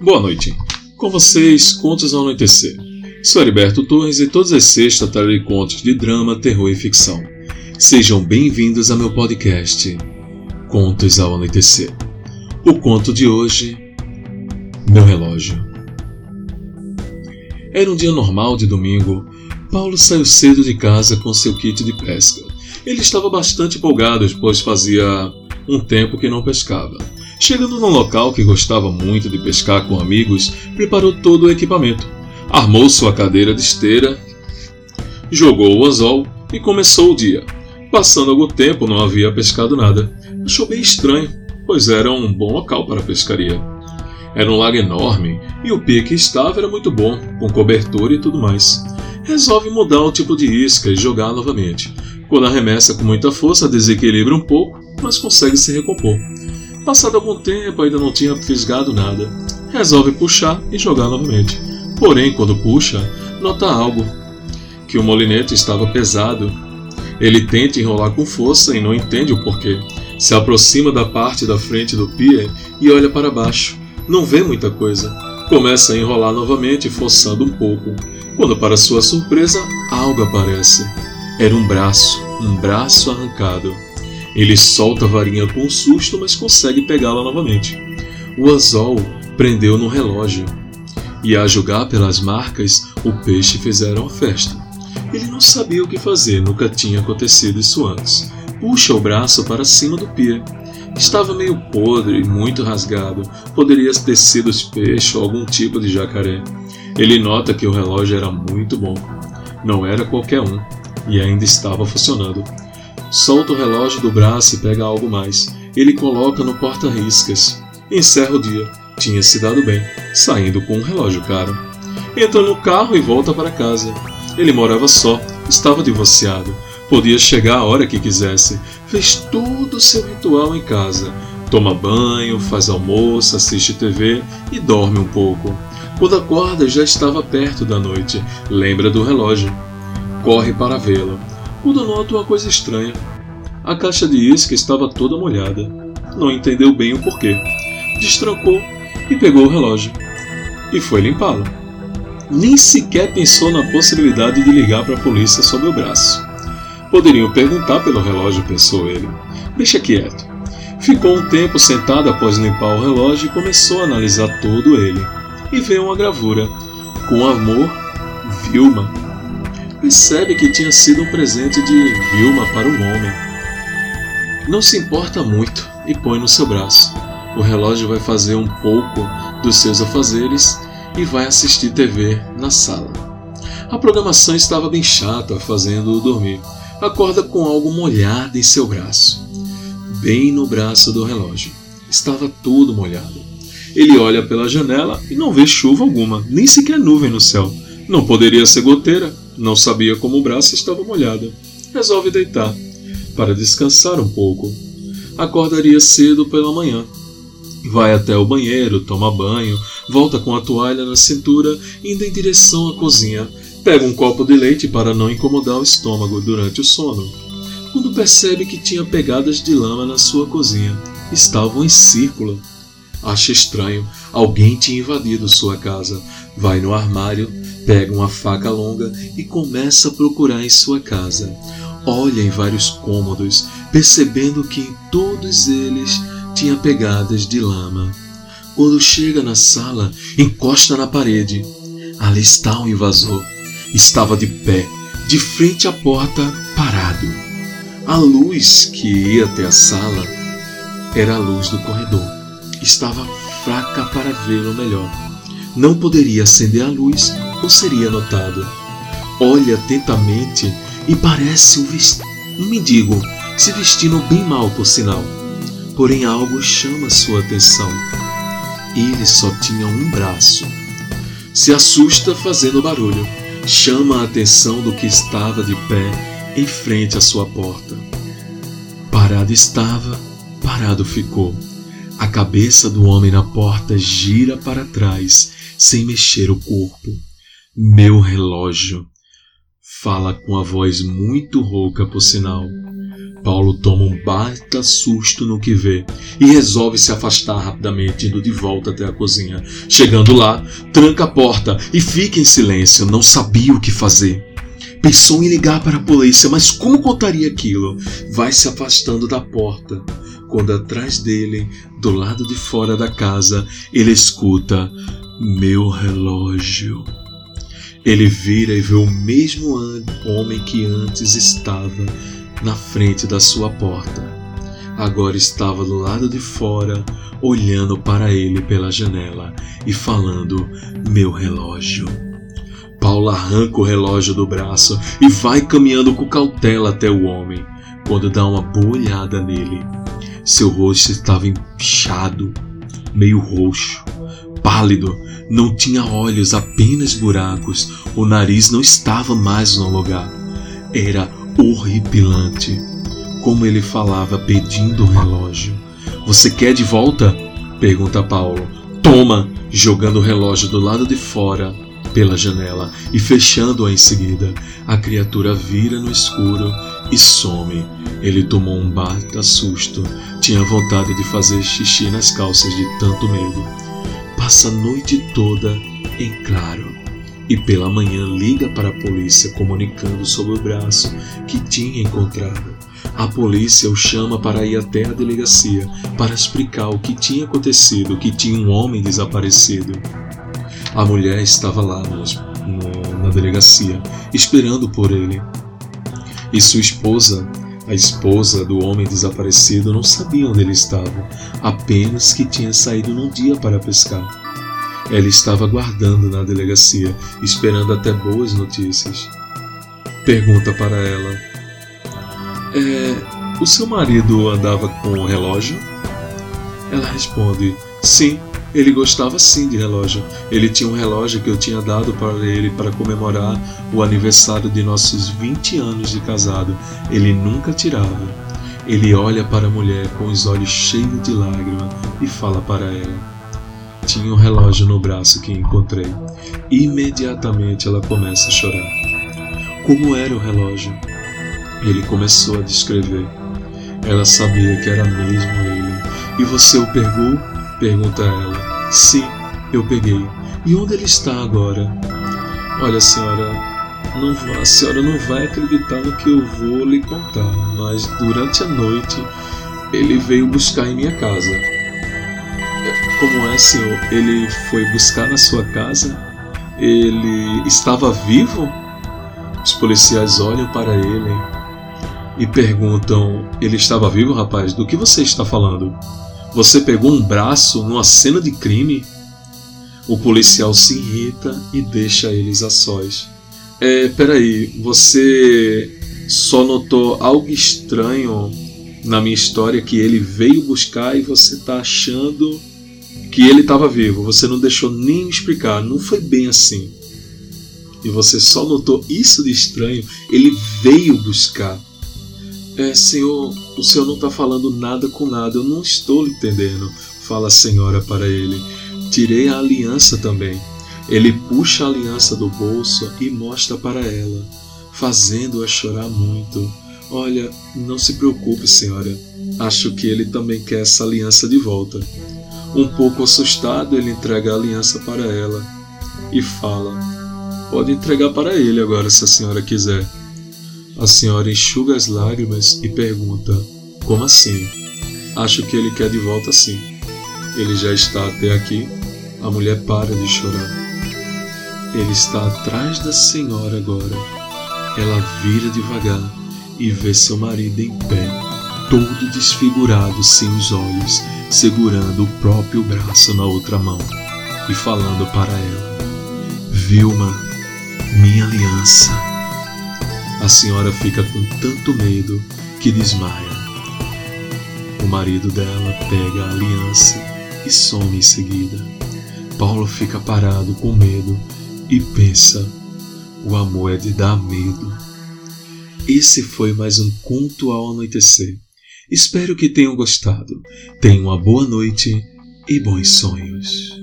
Boa noite. Com vocês, Contos ao Anoitecer. Sou Heriberto Torres e todas as sextas trarei contos de drama, terror e ficção. Sejam bem-vindos a meu podcast Contos ao Anoitecer. O conto de hoje, Meu Relógio. Era um dia normal de domingo. Paulo saiu cedo de casa com seu kit de pesca. Ele estava bastante empolgado, pois fazia um tempo que não pescava. Chegando num local que gostava muito de pescar com amigos, preparou todo o equipamento. Armou sua cadeira de esteira, jogou o anzol e começou o dia. Passando algum tempo, não havia pescado nada. Achou bem estranho, pois era um bom local para pescaria. Era um lago enorme e o pique que estava era muito bom, com cobertura e tudo mais. Resolve mudar o tipo de isca e jogar novamente. Quando arremessa com muita força, desequilibra um pouco, mas consegue se recompor. Passado algum tempo, ainda não tinha fisgado nada. Resolve puxar e jogar novamente. Porém, quando puxa, nota algo: que o molinete estava pesado. Ele tenta enrolar com força e não entende o porquê. Se aproxima da parte da frente do pier e olha para baixo. Não vê muita coisa. Começa a enrolar novamente, forçando um pouco. Quando, para sua surpresa, algo aparece. Era um braço, um braço arrancado. Ele solta a varinha com susto, mas consegue pegá-la novamente. O anzol prendeu no relógio. E a julgar pelas marcas, o peixe fizeram a festa. Ele não sabia o que fazer, nunca tinha acontecido isso antes. Puxa o braço para cima do pia. Estava meio podre e muito rasgado. Poderia ter sido peixe ou algum tipo de jacaré. Ele nota que o relógio era muito bom. Não era qualquer um e ainda estava funcionando. Solta o relógio do braço e pega algo mais. Ele coloca no porta-riscas. Encerra o dia. Tinha se dado bem, saindo com um relógio caro. Entra no carro e volta para casa. Ele morava só, estava divorciado. Podia chegar a hora que quisesse. Fez todo o seu ritual em casa. Toma banho, faz almoço, assiste TV e dorme um pouco. Quando acorda, já estava perto da noite. Lembra do relógio. Corre para vê-lo quando nota uma coisa estranha. A caixa de isca estava toda molhada. Não entendeu bem o porquê. Destrancou e pegou o relógio. E foi limpá-lo. Nem sequer pensou na possibilidade de ligar para a polícia sob o braço. Poderiam perguntar pelo relógio, pensou ele. Deixa quieto. Ficou um tempo sentado após limpar o relógio e começou a analisar todo ele. E vê uma gravura. Com amor, Vilma percebe que tinha sido um presente de Vilma para um homem. Não se importa muito e põe no seu braço. O relógio vai fazer um pouco dos seus afazeres e vai assistir TV na sala. A programação estava bem chata, fazendo-o dormir. Acorda com algo molhado em seu braço. Bem no braço do relógio. Estava tudo molhado. Ele olha pela janela e não vê chuva alguma, nem sequer nuvem no céu. Não poderia ser goteira, não sabia como o braço estava molhado. Resolve deitar, para descansar um pouco. Acordaria cedo pela manhã. Vai até o banheiro, toma banho, volta com a toalha na cintura, indo em direção à cozinha. Pega um copo de leite para não incomodar o estômago durante o sono. Quando percebe que tinha pegadas de lama na sua cozinha, estavam em círculo. Acha estranho, alguém tinha invadido sua casa. Vai no armário, pega uma faca longa e começa a procurar em sua casa. Olha em vários cômodos, percebendo que em todos eles tinha pegadas de lama. Quando chega na sala, encosta na parede. Ali está o invasor. Estava de pé, de frente à porta, parado. A luz que ia até a sala era a luz do corredor. Estava fraca para vê-lo melhor. Não poderia acender a luz ou seria notado. Olha atentamente e parece um, mendigo se vestindo bem mal, por sinal. Porém, algo chama sua atenção. Ele só tinha um braço. Se assusta fazendo barulho. Chama a atenção do que estava de pé em frente à sua porta. Parado estava, parado ficou. A cabeça do homem na porta gira para trás, sem mexer o corpo. Meu relógio. Fala com a voz muito rouca, por sinal. Paulo toma um baita susto no que vê e resolve se afastar rapidamente, indo de volta até a cozinha. Chegando lá, tranca a porta e fica em silêncio, não sabia o que fazer. Pensou em ligar para a polícia, mas como contaria aquilo? Vai se afastando da porta. Quando atrás dele, do lado de fora da casa, ele escuta: Meu relógio. Ele vira e vê o mesmo homem que antes estava na frente da sua porta. Agora estava do lado de fora, olhando para ele pela janela e falando: Meu relógio. Paulo arranca o relógio do braço e vai caminhando com cautela até o homem. Quando dá uma boa olhada nele, seu rosto estava inchado, meio roxo, pálido, não tinha olhos, apenas buracos. O nariz não estava mais no lugar. Era horripilante. Como ele falava pedindo o relógio. Você quer de volta? pergunta Paulo. Toma! Jogando o relógio do lado de fora pela janela e fechando-a em seguida. A criatura vira no escuro e some. Ele tomou um baita susto. Tinha vontade de fazer xixi nas calças de tanto medo. Passa a noite toda em claro e pela manhã liga para a polícia comunicando sobre o braço que tinha encontrado. A polícia o chama para ir até a delegacia para explicar o que tinha acontecido, que tinha um homem desaparecido. A mulher estava lá no, no, na delegacia, esperando por ele. E sua esposa, a esposa do homem desaparecido, não sabia onde ele estava, apenas que tinha saído num dia para pescar. Ela estava aguardando na delegacia, esperando até boas notícias. Pergunta para ela: É, o seu marido andava com um relógio? Ela responde: Sim, ele gostava sim de relógio. Ele tinha um relógio que eu tinha dado para ele para comemorar o aniversário de nossos 20 anos de casado. Ele nunca tirava. Ele olha para a mulher com os olhos cheios de lágrimas e fala para ela: tinha um relógio no braço que encontrei. Imediatamente ela começa a chorar. Como era o relógio? Ele começou a descrever. Ela sabia que era mesmo ele. E você o pegou? Pergunta ela. Sim, eu peguei. E onde ele está agora? Olha, senhora, não, a senhora não vai acreditar no que eu vou lhe contar, mas durante a noite ele veio buscar em minha casa. Como é, Senhor? Ele foi buscar na sua casa? Ele estava vivo? Os policiais olham para ele e perguntam: Ele estava vivo, rapaz? Do que você está falando? Você pegou um braço numa cena de crime? O policial se irrita e deixa eles a sós. É, peraí, você só notou algo estranho na minha história que ele veio buscar e você está achando que ele estava vivo. Você não deixou nem explicar, não foi bem assim. E você só notou isso de estranho. Ele veio buscar. É, Senhor, o Senhor não está falando nada com nada, eu não estou entendendo, fala a senhora para ele. Tirei a aliança também. Ele puxa a aliança do bolso e mostra para ela, fazendo-a chorar muito. Olha, não se preocupe, senhora. Acho que ele também quer essa aliança de volta. Um pouco assustado, ele entrega a aliança para ela e fala: Pode entregar para ele agora, se a senhora quiser. A senhora enxuga as lágrimas e pergunta: Como assim? Acho que ele quer de volta sim. Ele já está até aqui. A mulher para de chorar. Ele está atrás da senhora agora. Ela vira devagar e vê seu marido em pé, todo desfigurado sem os olhos segurando o próprio braço na outra mão e falando para ela: Vilma, minha aliança. A senhora fica com tanto medo que desmaia. O marido dela pega a aliança e some em seguida. Paulo fica parado com medo e pensa: o amor é de dar medo. Esse foi mais um conto ao anoitecer. Espero que tenham gostado. Tenham uma boa noite e bons sonhos.